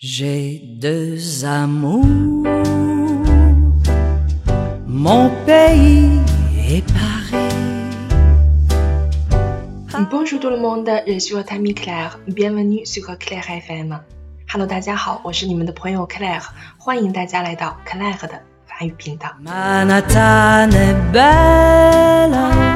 J'ai deux amours, mon pays est Paris. Bonjour tout le monde, je suis votre amie Claire. Bienvenue sur Claire FM. Hello，大家好，我是你们的朋友 Claire，欢迎大家来到 Claire 的法语频道。 Manhattan est belle.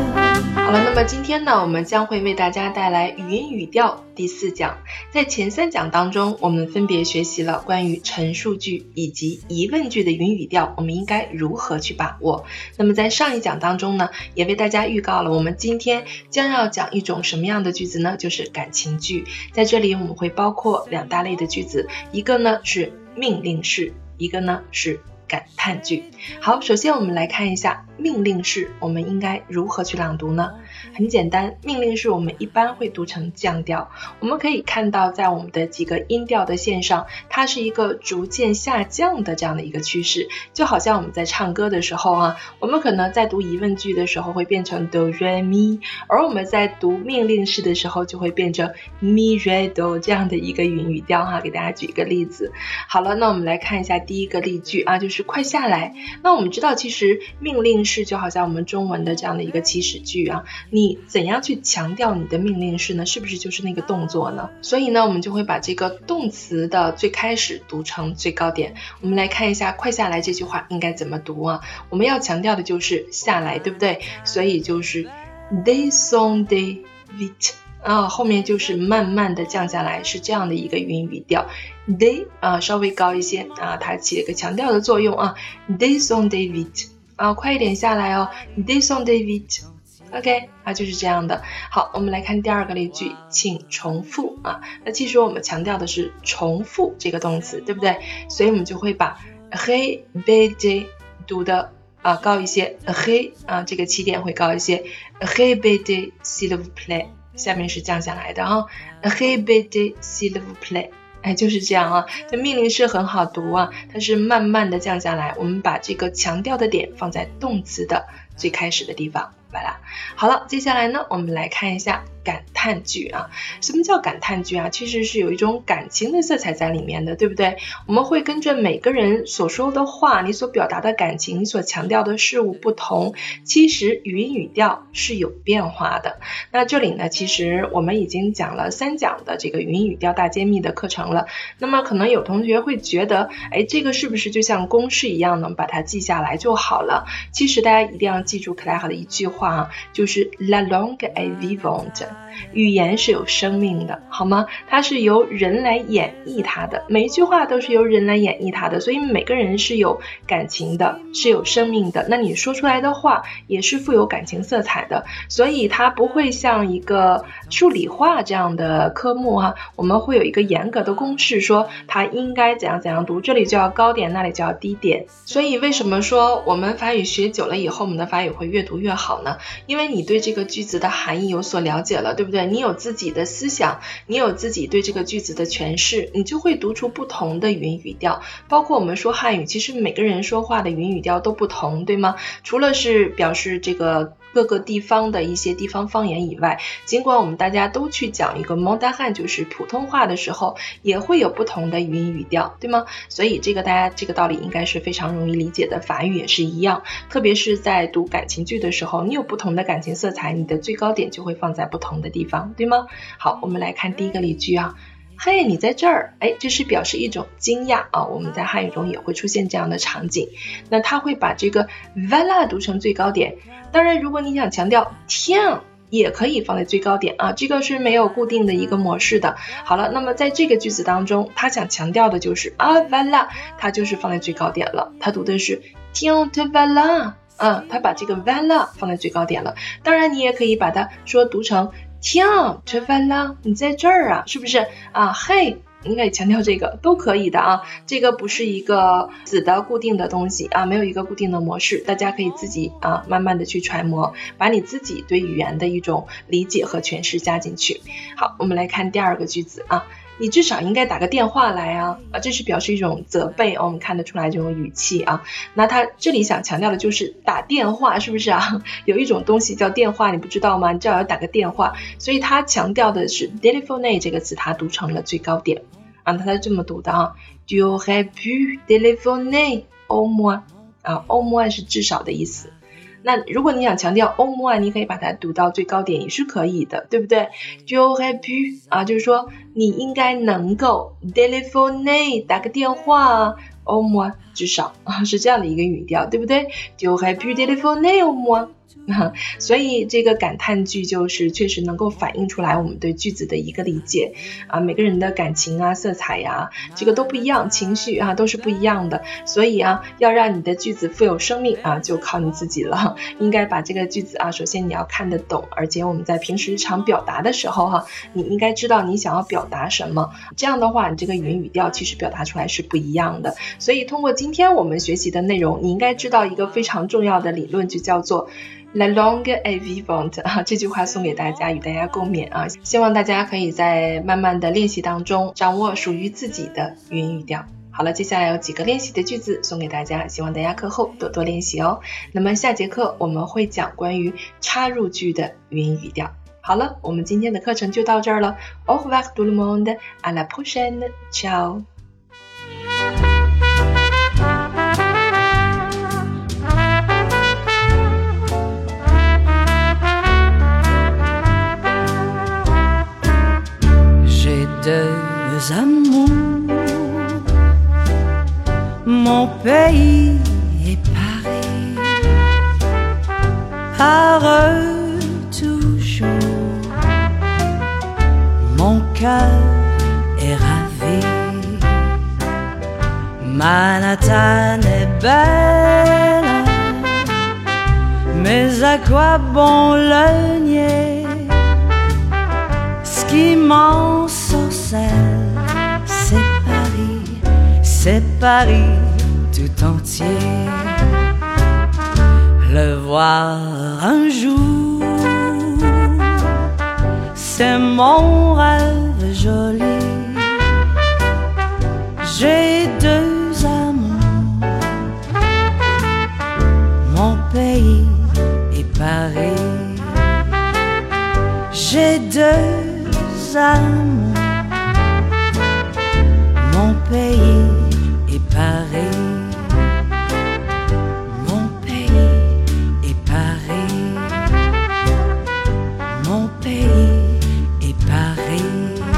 好了，那么今天呢，我们将会为大家带来语音语调第四讲。在前三讲当中，我们分别学习了关于陈述句以及疑问句的语音语调，我们应该如何去把握。那么在上一讲当中呢，也为大家预告了我们今天将要讲一种什么样的句子呢？就是感情句。在这里我们会包括两大类的句子，一个呢是命令式，一个呢是。感叹句。好，首先我们来看一下命令式，我们应该如何去朗读呢？很简单，命令式我们一般会读成降调。我们可以看到，在我们的几个音调的线上，它是一个逐渐下降的这样的一个趋势，就好像我们在唱歌的时候啊，我们可能在读疑问句的时候会变成 do re mi，而我们在读命令式的时候就会变成 mi re do 这样的一个语音语调哈。给大家举一个例子。好了，那我们来看一下第一个例句啊，就是快下来。那我们知道，其实命令式就好像我们中文的这样的一个祈使句啊，你怎样去强调你的命令式呢？是不是就是那个动作呢？所以呢，我们就会把这个动词的最开始读成最高点。我们来看一下“快下来”这句话应该怎么读啊？我们要强调的就是下来，对不对？所以就是 descendez vite 啊，后面就是慢慢的降下来，是这样的一个语音语调。de 啊稍微高一些啊，它起了一个强调的作用啊。descendez vite 啊，快一点下来哦。descendez vite。OK 啊，就是这样的。好，我们来看第二个例句，请重复啊。那其实我们强调的是重复这个动词，对不对？所以我们就会把 répéter 读的啊高一些，ré 啊这个起点会高一些，répéter s'il vous plaît，下面是降下来的啊，répéter s'il vous plaît。哎，就是这样啊，这命令式很好读啊，它是慢慢的降下来。我们把这个强调的点放在动词的最开始的地方，来啦。好了，接下来呢，我们来看一下感叹句啊。什么叫感叹句啊？其实是有一种感情的色彩在里面的，对不对？我们会跟着每个人所说的话，你所表达的感情，你所强调的事物不同，其实语音语调是有变化的。那这里呢，其实我们已经讲了三讲的这个语音语调大揭秘的课程了。那么可能有同学会觉得，哎，这个是不是就像公式一样，能把它记下来就好了？其实大家一定要记住克莱尔的一句话啊，就是 La longue et vivante 语言是有生命的，好吗？它是由人来演绎它的，每一句话都是由人来演绎它的，所以每个人是有感情的，是有生命的。那你说出来的话也是富有感情色彩的，所以它不会像一个数理化这样的科目哈、啊，我们会有一个严格的公式，说它应该怎样怎样读，这里就要高点，那里就要低点。所以为什么说我们法语学久了以后，我们的法语会越读越好呢？因为你对这个句子的含义有所了解了，对不对？你有自己的思想，你有自己对这个句子的诠释，你就会读出不同的语音语调。包括我们说汉语，其实每个人说话的语音语调都不同，对吗？除了是表示这个。各个地方的一些地方方言以外，尽管我们大家都去讲一个蒙大汉，就是普通话的时候，也会有不同的语音语调，对吗？所以这个大家这个道理应该是非常容易理解的。法语也是一样，特别是在读感情剧的时候，你有不同的感情色彩，你的最高点就会放在不同的地方，对吗？好，我们来看第一个例句啊。嘿，你在这儿，哎，这是表示一种惊讶啊。我们在汉语中也会出现这样的场景。那他会把这个 vala 读成最高点。当然，如果你想强调天，也可以放在最高点啊。这个是没有固定的一个模式的。好了，那么在这个句子当中，他想强调的就是啊 vala，它就是放在最高点了。他读的是 tiens te vala，嗯，他把这个 vala 放在最高点了。当然，你也可以把它说读成。听，吃饭了你在这儿啊，是不是啊？嘿，你可以强调这个都可以的啊。这个不是一个死的固定的东西啊，没有一个固定的模式，大家可以自己啊慢慢的去揣摩，把你自己对语言的一种理解和诠释加进去。好，我们来看第二个句子啊。你至少应该打个电话来啊啊，这是表示一种责备，我们看得出来这种语气啊。那他这里想强调的就是打电话，是不是啊？有一种东西叫电话，你不知道吗？你至少要打个电话，所以他强调的是 telephone 这个词，它读成了最高点。啊，它是这么读的啊，Tu aurais pu téléphoner au moins 啊，au moins 是至少的意思。那如果你想强调 “om”，你可以把它读到最高点也是可以的，对不对？“Jo happy 啊，就是说你应该能够 d e l e f o n e 打个电话，“om”，至少啊是这样的一个语调，对不对？“Jo happy telefonne om”。所以这个感叹句就是确实能够反映出来我们对句子的一个理解啊，每个人的感情啊、色彩呀，这个都不一样，情绪啊都是不一样的。所以啊，要让你的句子富有生命啊，就靠你自己了。应该把这个句子啊，首先你要看得懂，而且我们在平时日常表达的时候哈，你应该知道你想要表达什么。这样的话，你这个语音语调其实表达出来是不一样的。所以通过今天我们学习的内容，你应该知道一个非常重要的理论，就叫做。La longue e vivante 啊，这句话送给大家，与大家共勉啊！希望大家可以在慢慢的练习当中掌握属于自己的语音语调。好了，接下来有几个练习的句子送给大家，希望大家课后多多练习哦。那么下节课我们会讲关于插入句的语音语调。好了，我们今天的课程就到这儿了。Au revoir tout le monde, à la prochaine, ciao。Mon pays est Paris, heureux toujours. Mon cœur est ravi. Manhattan est belle, mais à quoi bon le nier? Ce qui m'en Paris, c'est Paris tout entier. Le voir un jour, c'est mon rêve joli. J'ai deux amours, mon pays et Paris. J'ai deux amours mon pays pays est Paris.